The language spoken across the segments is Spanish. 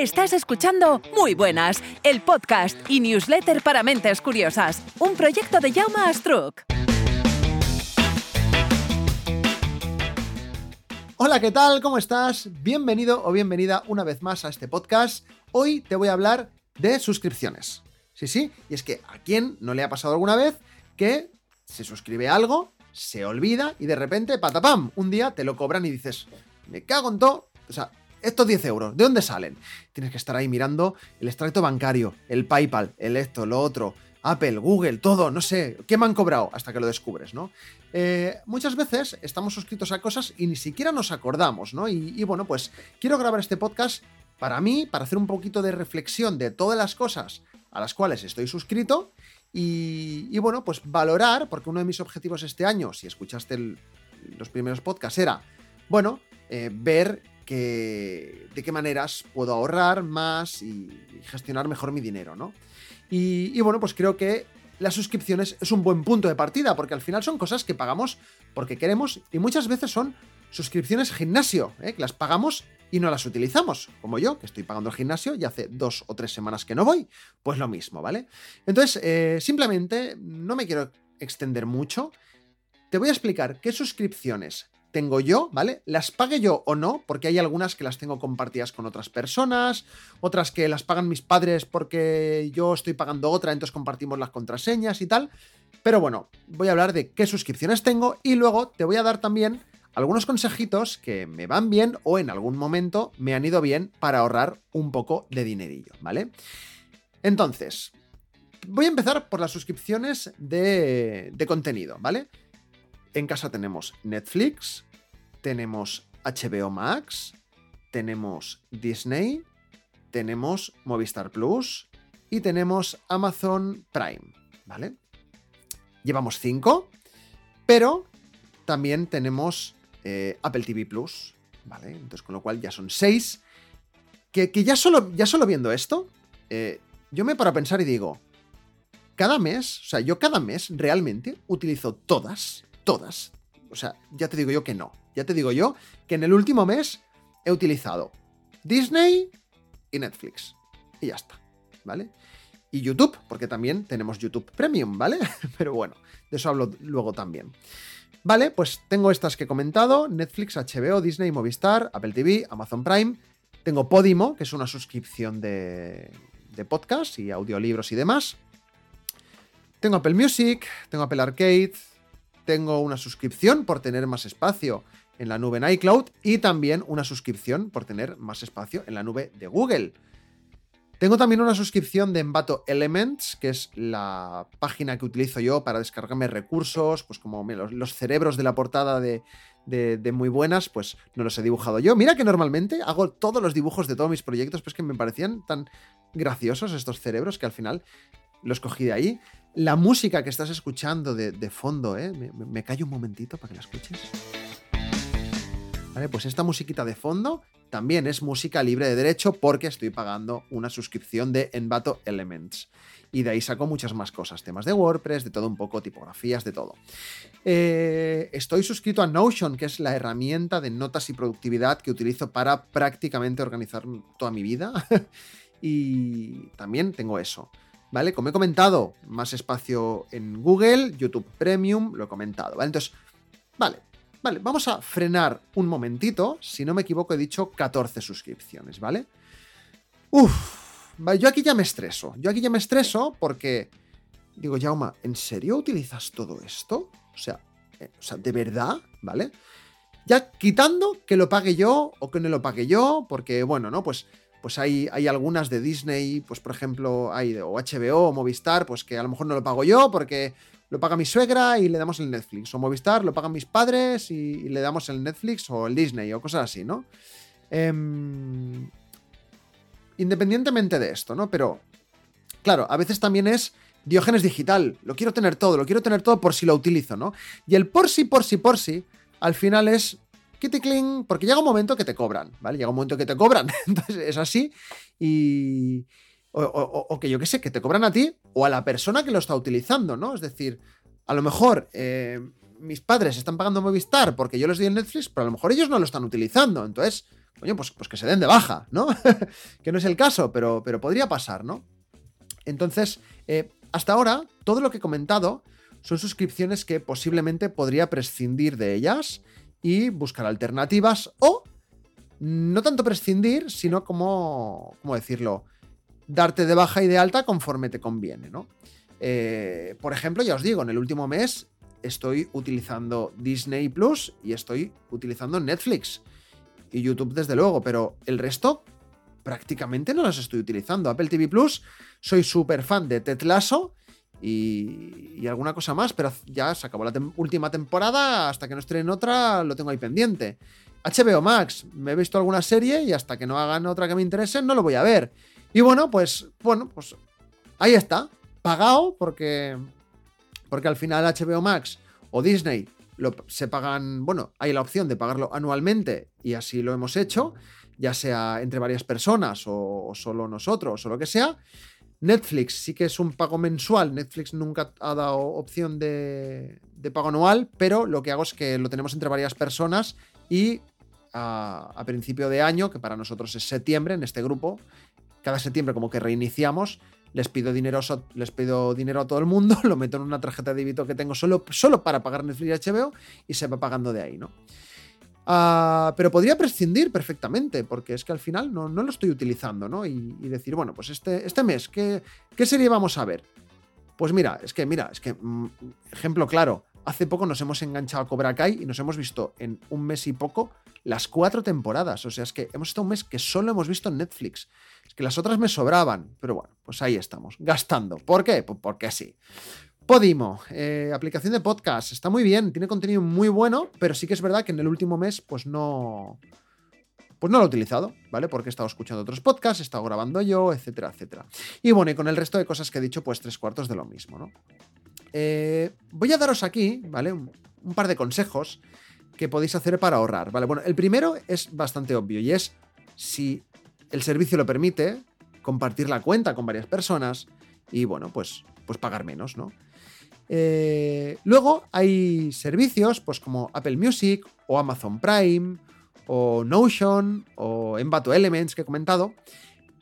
Estás escuchando Muy Buenas, el podcast y newsletter para mentes curiosas, un proyecto de Jaume Astruc. Hola, ¿qué tal? ¿Cómo estás? Bienvenido o bienvenida una vez más a este podcast. Hoy te voy a hablar de suscripciones. Sí, sí, y es que a quién no le ha pasado alguna vez que se suscribe algo, se olvida y de repente, patapam, un día te lo cobran y dices, me cago en todo. O sea, estos 10 euros, ¿de dónde salen? Tienes que estar ahí mirando el extracto bancario, el PayPal, el esto, lo otro, Apple, Google, todo, no sé, ¿qué me han cobrado? Hasta que lo descubres, ¿no? Eh, muchas veces estamos suscritos a cosas y ni siquiera nos acordamos, ¿no? Y, bueno, pues quiero grabar este podcast para mí, para hacer un poquito de reflexión de todas las cosas a las cuales estoy suscrito y, y bueno, pues valorar, porque uno de mis objetivos este año, si escuchaste los primeros podcasts, era, bueno, eh, ver de qué maneras puedo ahorrar más y, gestionar mejor mi dinero, ¿no? Y, bueno, pues creo que las suscripciones es un buen punto de partida, porque al final son cosas que pagamos porque queremos y muchas veces son suscripciones gimnasio, ¿eh? que las pagamos y no las utilizamos, como yo, que estoy pagando el gimnasio y hace dos o tres semanas que no voy, pues lo mismo, ¿vale? Entonces, eh, simplemente no me quiero extender mucho, te voy a explicar qué suscripciones tengo yo, ¿vale? Las pague yo o no, porque hay algunas que las tengo compartidas con otras personas, otras que las pagan mis padres porque yo estoy pagando otra, entonces compartimos las contraseñas y tal. Pero bueno, voy a hablar de qué suscripciones tengo y luego te voy a dar también algunos consejitos que me van bien o en algún momento me han ido bien para ahorrar un poco de dinerillo, ¿vale? Entonces, voy a empezar por las suscripciones de, de contenido, ¿vale? En casa tenemos Netflix, tenemos HBO Max, tenemos Disney, tenemos Movistar Plus y tenemos Amazon Prime, ¿vale? Llevamos cinco, pero también tenemos eh, Apple TV Plus, ¿vale? Entonces, con lo cual ya son seis. Que, que ya, solo, ya solo viendo esto, eh, yo me paro a pensar y digo, cada mes, o sea, yo cada mes realmente utilizo todas todas. O sea, ya te digo yo que no. Ya te digo yo que en el último mes he utilizado Disney y Netflix. Y ya está, ¿vale? Y YouTube, porque también tenemos YouTube Premium, ¿vale? Pero bueno, de eso hablo luego también. Vale, pues tengo estas que he comentado, Netflix, HBO, Disney, Movistar, Apple TV, Amazon Prime. Tengo Podimo, que es una suscripción de, de podcast y audiolibros y demás. Tengo Apple Music, tengo Apple Arcade, tengo una suscripción por tener más espacio en la nube en iCloud y también una suscripción por tener más espacio en la nube de Google. Tengo también una suscripción de Envato Elements, que es la página que utilizo yo para descargarme recursos, pues como los, cerebros de la portada de, de, muy buenas, pues no los he dibujado yo. Mira que normalmente hago todos los dibujos de todos mis proyectos, pues que me parecían tan graciosos estos cerebros que al final los cogí de ahí. La música que estás escuchando de, fondo, ¿eh? Me, callo un momentito para que la escuches. Vale, pues esta musiquita de fondo también es música libre de derecho porque estoy pagando una suscripción de Envato Elements. Y de ahí saco muchas más cosas, temas de WordPress, de todo un poco, tipografías, de todo. Eh, estoy suscrito a Notion, que es la herramienta de notas y productividad que utilizo para prácticamente organizar toda mi vida. y también tengo eso. ¿vale? Como he comentado, más espacio en Google, YouTube Premium, lo he comentado, ¿vale? Entonces, vale, vale, vamos a frenar un momentito. Si no me equivoco, he dicho 14 suscripciones, ¿vale? Uf, yo aquí ya me estreso. Yo aquí ya me estreso porque digo, Jauma, ¿en serio utilizas todo esto? O sea, eh, o sea, ¿de verdad? ¿Vale? Ya quitando que lo pague yo o que no lo pague yo, porque bueno, ¿no? Pues pues hay, hay, algunas de Disney, pues por ejemplo, hay o HBO o Movistar, pues que a lo mejor no lo pago yo porque lo paga mi suegra y le damos el Netflix. O Movistar lo pagan mis padres y, le damos el Netflix o el Disney o cosas así, ¿no? Em, independientemente de esto, ¿no? Pero, claro, a veces también es Diógenes digital, lo quiero tener todo, lo quiero tener todo por si lo utilizo, ¿no? Y el por si, por si, por si, al final es cling, porque llega un momento que te cobran, ¿vale? Llega un momento que te cobran, entonces es así y... O, que yo qué sé, que te cobran a ti o a la persona que lo está utilizando, ¿no? Es decir, a lo mejor eh, mis padres están pagando Movistar porque yo les doy el Netflix, pero a lo mejor ellos no lo están utilizando, entonces, coño, pues, pues que se den de baja, ¿no? que no es el caso, pero, pero podría pasar, ¿no? Entonces, eh, hasta ahora, todo lo que he comentado son suscripciones que posiblemente podría prescindir de ellas y buscar alternativas o no tanto prescindir, sino como, ¿cómo decirlo? Darte de baja y de alta conforme te conviene, ¿no? Eh, por ejemplo, ya os digo, en el último mes estoy utilizando Disney Plus y estoy utilizando Netflix y YouTube desde luego, pero el resto prácticamente no las estoy utilizando. Apple TV Plus, soy súper fan de Ted Lasso y, alguna cosa más, pero ya se acabó la última temporada, hasta que no estrenen otra lo tengo ahí pendiente. HBO Max, me he visto alguna serie y hasta que no hagan otra que me interese no lo voy a ver. Y bueno, pues bueno, pues ahí está, pagado porque porque al final HBO Max o Disney lo, se pagan, bueno, hay la opción de pagarlo anualmente y así lo hemos hecho, ya sea entre varias personas o, o solo nosotros o lo que sea. Netflix sí que es un pago mensual. Netflix nunca ha dado opción de, pago anual, pero lo que hago es que lo tenemos entre varias personas y a, principio de año, que para nosotros es septiembre en este grupo, cada septiembre como que reiniciamos, les pido dinero, les pido dinero a todo el mundo, lo meto en una tarjeta de débito que tengo solo, solo para pagar Netflix y HBO y se va pagando de ahí, ¿no? Ah, pero podría prescindir perfectamente, porque es que al final no, lo estoy utilizando, ¿no? Y, decir, bueno, pues este, este mes, ¿qué, ¿qué, serie vamos a ver? Pues mira, es que, mira, es que, mm, ejemplo claro, hace poco nos hemos enganchado a Cobra Kai y nos hemos visto en un mes y poco las cuatro temporadas. O sea, es que hemos estado un mes que solo hemos visto en Netflix. Es que las otras me sobraban, pero bueno, pues ahí estamos, gastando. ¿Por qué? Pues porque sí. Podimo, eh, aplicación de podcast, está muy bien, tiene contenido muy bueno, pero sí que es verdad que en el último mes, pues no. Pues no lo he utilizado, ¿vale? Porque he estado escuchando otros podcasts, he estado grabando yo, etcétera, etcétera. Y bueno, y con el resto de cosas que he dicho, pues tres cuartos de lo mismo, ¿no? Eh, voy a daros aquí, ¿vale? Un, un par de consejos que podéis hacer para ahorrar, ¿vale? Bueno, el primero es bastante obvio y es si el servicio lo permite, compartir la cuenta con varias personas y bueno, pues, pues pagar menos, ¿no? Eh, luego hay servicios pues como Apple Music o Amazon Prime o Notion o Envato Elements que he comentado,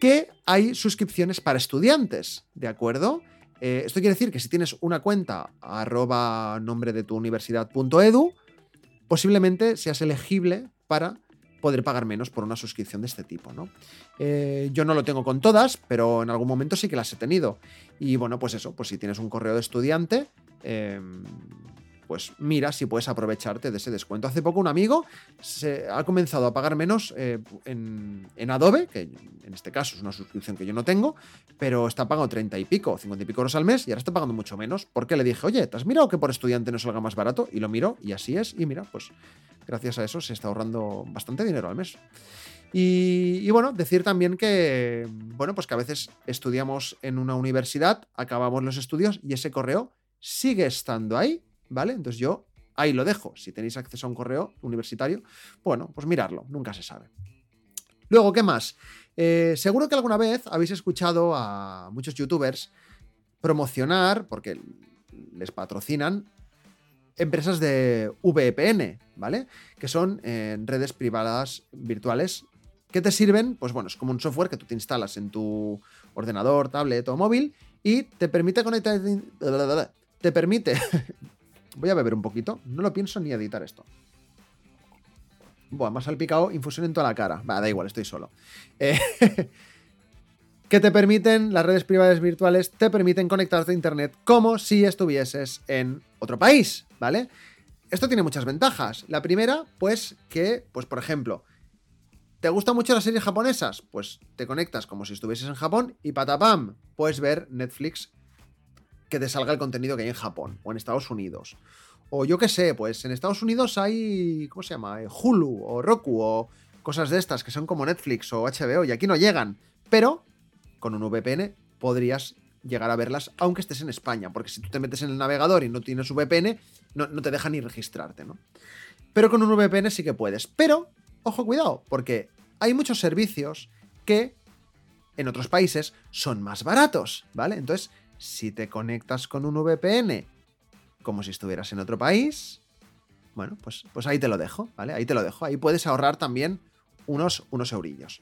que hay suscripciones para estudiantes, ¿de acuerdo? Eh, esto quiere decir que si tienes una cuenta arroba nombre de tu universidad.edu, posiblemente seas elegible para poder pagar menos por una suscripción de este tipo, ¿no? Eh, yo no lo tengo con todas, pero en algún momento sí que las he tenido. Y bueno, pues eso, pues si tienes un correo de estudiante, em, pues mira si puedes aprovecharte de ese descuento. Hace poco un amigo se ha comenzado a pagar menos eh, en, Adobe, que en este caso es una suscripción que yo no tengo, pero está pagando 30 y pico, 50 y pico euros al mes y ahora está pagando mucho menos. Porque le dije, oye, ¿te has mirado que por estudiante no salga más barato? Y lo miro y así es. Y mira, pues gracias a eso se está ahorrando bastante dinero al mes. Y, y, bueno, decir también que, bueno, pues que a veces estudiamos en una universidad, acabamos los estudios y ese correo sigue estando ahí ¿vale? Entonces yo ahí lo dejo. Si tenéis acceso a un correo universitario, bueno, pues mirarlo, nunca se sabe. Luego, ¿qué más? Eh, seguro que alguna vez habéis escuchado a muchos youtubers promocionar, porque les patrocinan, empresas de VPN, ¿vale? Que son eh, redes privadas virtuales que te sirven, pues bueno, es como un software que tú te instalas en tu ordenador, tablet o móvil y te permite conectar... Te permite Voy a beber un poquito. No lo pienso ni editar esto. Buah, más salpicado, infusión en toda la cara. Va, da igual, estoy solo. Eh, que te permiten, las redes privadas virtuales te permiten conectarte a internet como si estuvieses en otro país, ¿vale? Esto tiene muchas ventajas. La primera, pues que, pues por ejemplo, ¿te gustan mucho las series japonesas? Pues te conectas como si estuvieses en Japón y patapam, puedes ver Netflix que te salga el contenido que hay en Japón o en Estados Unidos. O yo qué sé, pues en Estados Unidos hay, ¿cómo se llama? Eh, Hulu o Roku o cosas de estas que son como Netflix o HBO y aquí no llegan. Pero con un VPN podrías llegar a verlas, aunque estés en España, porque si tú te metes en el navegador y no tienes VPN, no, no te deja ni registrarte, ¿no? Pero con un VPN sí que puedes. Pero, ojo, cuidado, porque hay muchos servicios que en otros países son más baratos, ¿vale? Entonces, si te conectas con un VPN como si estuvieras en otro país, bueno, pues, pues ahí te lo dejo, ¿vale? Ahí te lo dejo. Ahí puedes ahorrar también unos, unos eurillos.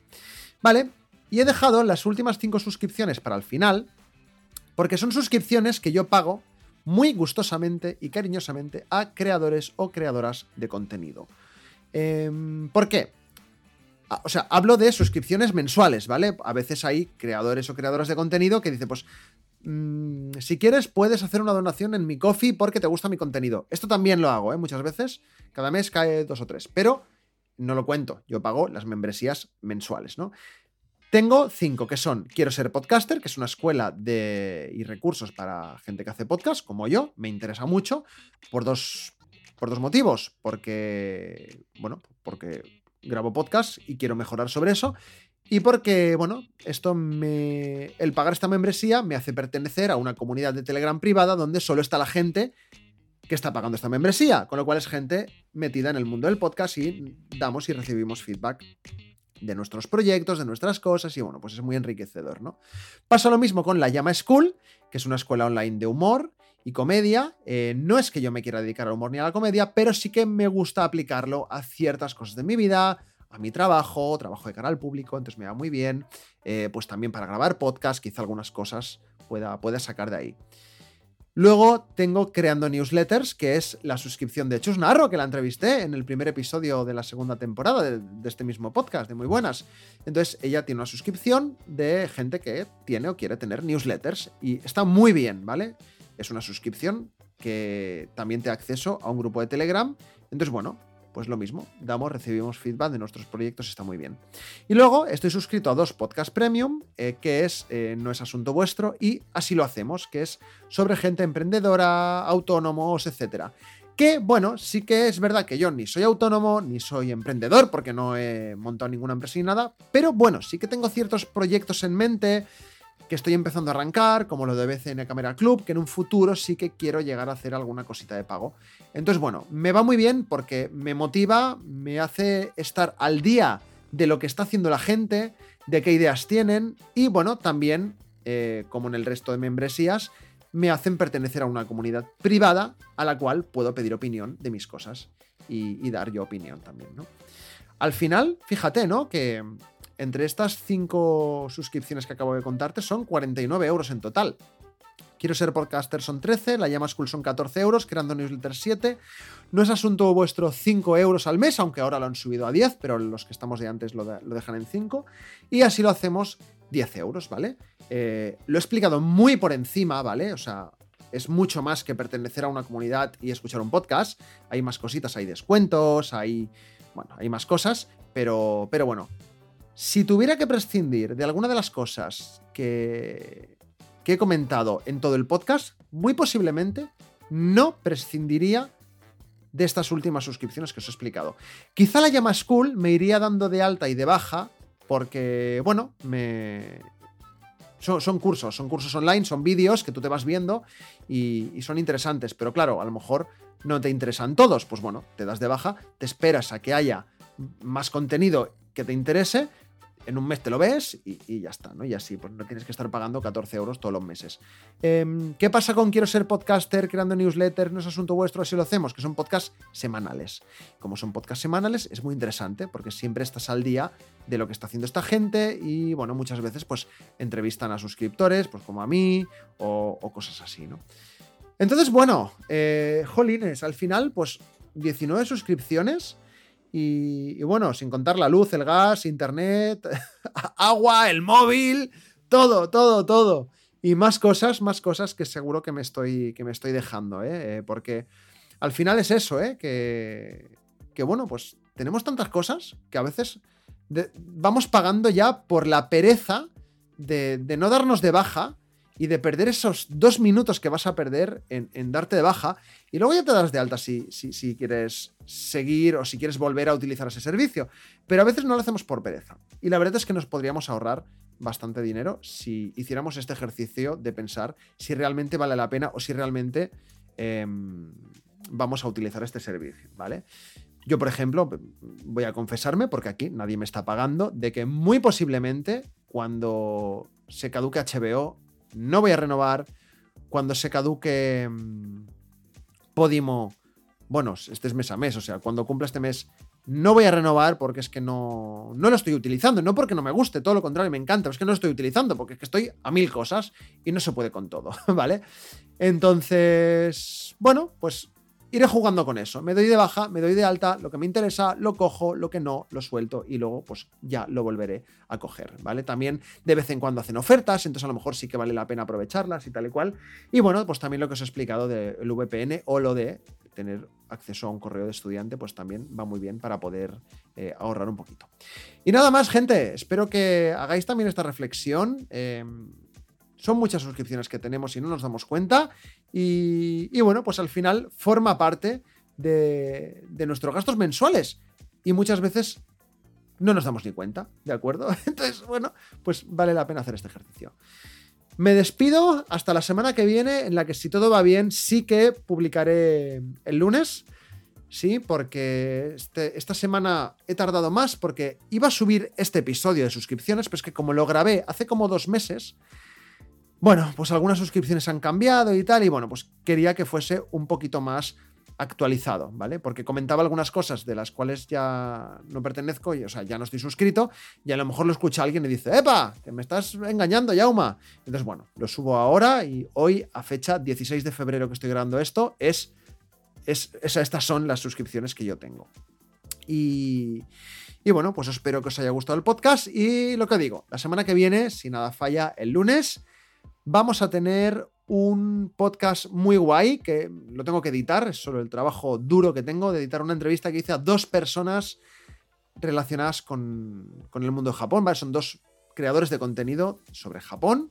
¿Vale? Y he dejado las últimas cinco suscripciones para el final, porque son suscripciones que yo pago muy gustosamente y cariñosamente a creadores o creadoras de contenido. Em, ¿Por qué? Ah, o sea, hablo de suscripciones mensuales, ¿vale? A veces hay creadores o creadoras de contenido que dicen, pues, mm, si quieres puedes hacer una donación en mi coffee porque te gusta mi contenido. Esto también lo hago, ¿eh? Muchas veces, cada mes cae dos o tres, pero no lo cuento, yo pago las membresías mensuales, ¿no? Tengo cinco, que son Quiero ser podcaster, que es una escuela de, y recursos para gente que hace podcast, como yo. Me interesa mucho por dos, por dos motivos. Porque, bueno, porque grabo podcast y quiero mejorar sobre eso. Y porque, bueno, esto me. El pagar esta membresía me hace pertenecer a una comunidad de Telegram privada donde solo está la gente que está pagando esta membresía. Con lo cual es gente metida en el mundo del podcast y damos y recibimos feedback de nuestros proyectos, de nuestras cosas, y bueno, pues es muy enriquecedor, ¿no? Pasa lo mismo con la Llama School, que es una escuela online de humor y comedia. Eh, no es que yo me quiera dedicar al humor ni a la comedia, pero sí que me gusta aplicarlo a ciertas cosas de mi vida, a mi trabajo, trabajo de cara al público, entonces me va muy bien, eh, pues también para grabar podcast, quizá algunas cosas pueda, sacar de ahí. Luego tengo Creando Newsletters, que es la suscripción de Chus Narro, que la entrevisté en el primer episodio de la segunda temporada de, este mismo podcast, de Muy Buenas. Entonces, ella tiene una suscripción de gente que tiene o quiere tener newsletters y está muy bien, ¿vale? Es una suscripción que también te da acceso a un grupo de Telegram. Entonces, bueno, pues lo mismo, damos, recibimos feedback de nuestros proyectos, está muy bien. Y luego estoy suscrito a dos podcasts premium, eh, que es eh, No es asunto vuestro, y así lo hacemos, que es sobre gente emprendedora, autónomos, etcétera. Que, bueno, sí que es verdad que yo ni soy autónomo, ni soy emprendedor, porque no he montado ninguna empresa ni nada, pero bueno, sí que tengo ciertos proyectos en mente que estoy empezando a arrancar, como lo de BCN Camera Club, que en un futuro sí que quiero llegar a hacer alguna cosita de pago. Entonces, bueno, me va muy bien porque me motiva, me hace estar al día de lo que está haciendo la gente, de qué ideas tienen y, bueno, también, eh, como en el resto de membresías, me hacen pertenecer a una comunidad privada a la cual puedo pedir opinión de mis cosas y, y dar yo opinión también, ¿no? Al final, fíjate, ¿no? Que entre estas cinco suscripciones que acabo de contarte son 49 euros en total. Quiero ser podcaster son 13, la llama school son 14 euros, creando newsletter 7. No es asunto vuestro 5 euros al mes, aunque ahora lo han subido a 10, pero los que estamos de antes lo, dejan en 5. Y así lo hacemos 10 euros, ¿vale? Eh, lo he explicado muy por encima, ¿vale? O sea, es mucho más que pertenecer a una comunidad y escuchar un podcast. Hay más cositas, hay descuentos, hay. Bueno, hay más cosas, pero, pero bueno, si tuviera que prescindir de alguna de las cosas que, he comentado en todo el podcast, muy posiblemente no prescindiría de estas últimas suscripciones que os he explicado. Quizá la llama School me iría dando de alta y de baja porque, bueno, me... Son, cursos, son cursos online, son vídeos que tú te vas viendo y, son interesantes, pero claro, a lo mejor no te interesan todos, pues bueno, te das de baja, te esperas a que haya más contenido que te interese, en un mes te lo ves y, ya está, ¿no? Y así, pues no tienes que estar pagando 14 euros todos los meses. Em, ¿Qué pasa con quiero ser podcaster, creando newsletters? No es asunto vuestro, así lo hacemos, que son podcasts semanales. Como son podcasts semanales, es muy interesante porque siempre estás al día de lo que está haciendo esta gente y, bueno, muchas veces pues entrevistan a suscriptores, pues como a mí o, cosas así, ¿no? Entonces, bueno, eh, jolines, al final, pues 19 suscripciones y, bueno, sin contar la luz, el gas, internet, agua, el móvil, todo, todo, todo. Y más cosas, más cosas que seguro que me estoy, que me estoy dejando, ¿eh? ¿eh? Porque al final es eso, ¿eh? Que, que bueno, pues tenemos tantas cosas que a veces vamos pagando ya por la pereza de, de no darnos de baja y de perder esos dos minutos que vas a perder en, darte de baja y luego ya te das de alta si, si, quieres seguir o si quieres volver a utilizar ese servicio. Pero a veces no lo hacemos por pereza. Y la verdad es que nos podríamos ahorrar bastante dinero si hiciéramos este ejercicio de pensar si realmente vale la pena o si realmente em, vamos a utilizar este servicio, ¿vale? Yo, por ejemplo, voy a confesarme, porque aquí nadie me está pagando, de que muy posiblemente cuando se caduque HBO no voy a renovar, cuando se caduque em, Podimo, bueno, este es mes a mes, o sea, cuando cumpla este mes no voy a renovar porque es que no, no lo estoy utilizando, no porque no me guste, todo lo contrario, me encanta, es que no lo estoy utilizando porque es que estoy a mil cosas y no se puede con todo, ¿vale? Entonces, bueno, pues iré jugando con eso. Me doy de baja, me doy de alta, lo que me interesa lo cojo, lo que no lo suelto y luego pues ya lo volveré a coger, ¿vale? También de vez en cuando hacen ofertas, entonces a lo mejor sí que vale la pena aprovecharlas y tal y cual. Y bueno, pues también lo que os he explicado del VPN o lo de tener acceso a un correo de estudiante, pues también va muy bien para poder eh, ahorrar un poquito. Y nada más, gente, espero que hagáis también esta reflexión. Em, son muchas suscripciones que tenemos y no nos damos cuenta. Y, bueno, pues al final forma parte de, nuestros gastos mensuales. Y muchas veces no nos damos ni cuenta, ¿de acuerdo? Entonces, bueno, pues vale la pena hacer este ejercicio. Me despido hasta la semana que viene, en la que si todo va bien, sí que publicaré el lunes. Sí, porque este, esta semana he tardado más porque iba a subir este episodio de suscripciones, pero es que como lo grabé hace como dos meses, bueno, pues algunas suscripciones han cambiado y tal, y bueno, pues quería que fuese un poquito más actualizado, ¿vale? Porque comentaba algunas cosas de las cuales ya no pertenezco, y, o sea, ya no estoy suscrito, y a lo mejor lo escucha alguien y dice, ¡epa! Que me estás engañando, Yauma. Entonces, bueno, lo subo ahora y hoy, a fecha 16 de febrero que estoy grabando esto, es, es, estas son las suscripciones que yo tengo. Y, y bueno, pues espero que os haya gustado el podcast y lo que digo, la semana que viene, si nada falla, el lunes vamos a tener un podcast muy guay que lo tengo que editar, es solo el trabajo duro que tengo de editar una entrevista que hice a dos personas relacionadas con, con el mundo de Japón, ¿vale? Son dos creadores de contenido sobre Japón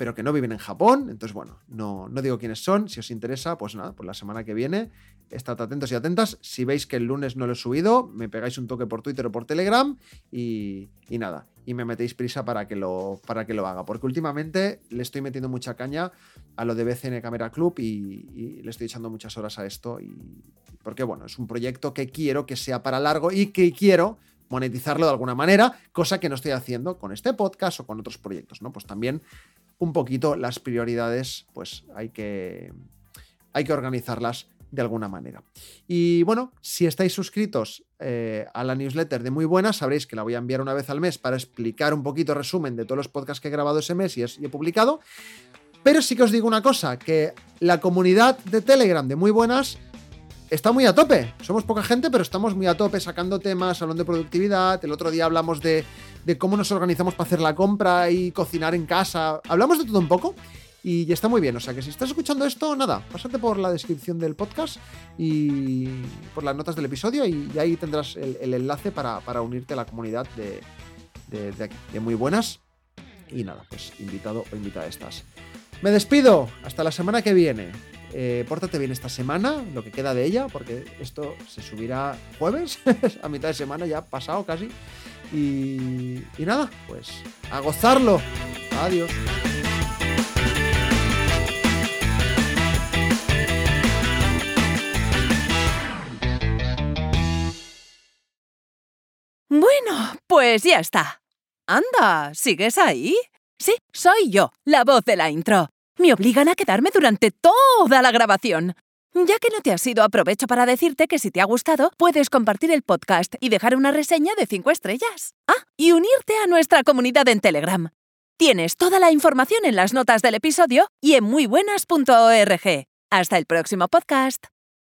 pero que no viven en Japón. Entonces, bueno, no, no digo quiénes son. Si os interesa, pues nada, pues la semana que viene, estad atentos y atentas. Si veis que el lunes no lo he subido, me pegáis un toque por Twitter o por Telegram y, nada. Y me metéis prisa para que, lo, para que lo haga. Porque últimamente le estoy metiendo mucha caña a lo de BCN Camera Club y, y le estoy echando muchas horas a esto. Y, porque, bueno, es un proyecto que quiero que sea para largo y que quiero monetizarlo de alguna manera, cosa que no estoy haciendo con este podcast o con otros proyectos, ¿no? Pues también un poquito las prioridades, pues hay que, hay que organizarlas de alguna manera. Y bueno, si estáis suscritos eh, a la newsletter de Muy Buenas, sabréis que la voy a enviar una vez al mes para explicar un poquito resumen de todos los podcasts que he grabado ese mes y, y he publicado. Pero sí que os digo una cosa, que la comunidad de Telegram de Muy Buenas está muy a tope. Somos poca gente, pero estamos muy a tope sacando temas, hablando de productividad. El otro día hablamos de, cómo nos organizamos para hacer la compra y cocinar en casa. Hablamos de todo un poco. Y está muy bien, o sea que si estás escuchando esto, nada, pásate por la descripción del podcast y por las notas del episodio y, ahí tendrás el, enlace para, unirte a la comunidad de, de, de muy buenas. Y nada, pues invitado o invitada estás. Me despido, hasta la semana que viene. Eh, pórtate bien esta semana, lo que queda de ella, porque esto se subirá jueves, a mitad de semana ya pasado casi. Y, y nada, pues a gozarlo. Adiós. Pues ya está. Anda, ¿sigues ahí? Sí, soy yo, la voz de la intro me obligan a quedarme durante toda la grabación. Ya que no te has ido, aprovecho para decirte que si te ha gustado, puedes compartir el podcast y dejar una reseña de 5 estrellas. Ah, y unirte a nuestra comunidad en Telegram. Tienes toda la información en las notas del episodio y en muybuenas.org. Hasta el próximo podcast.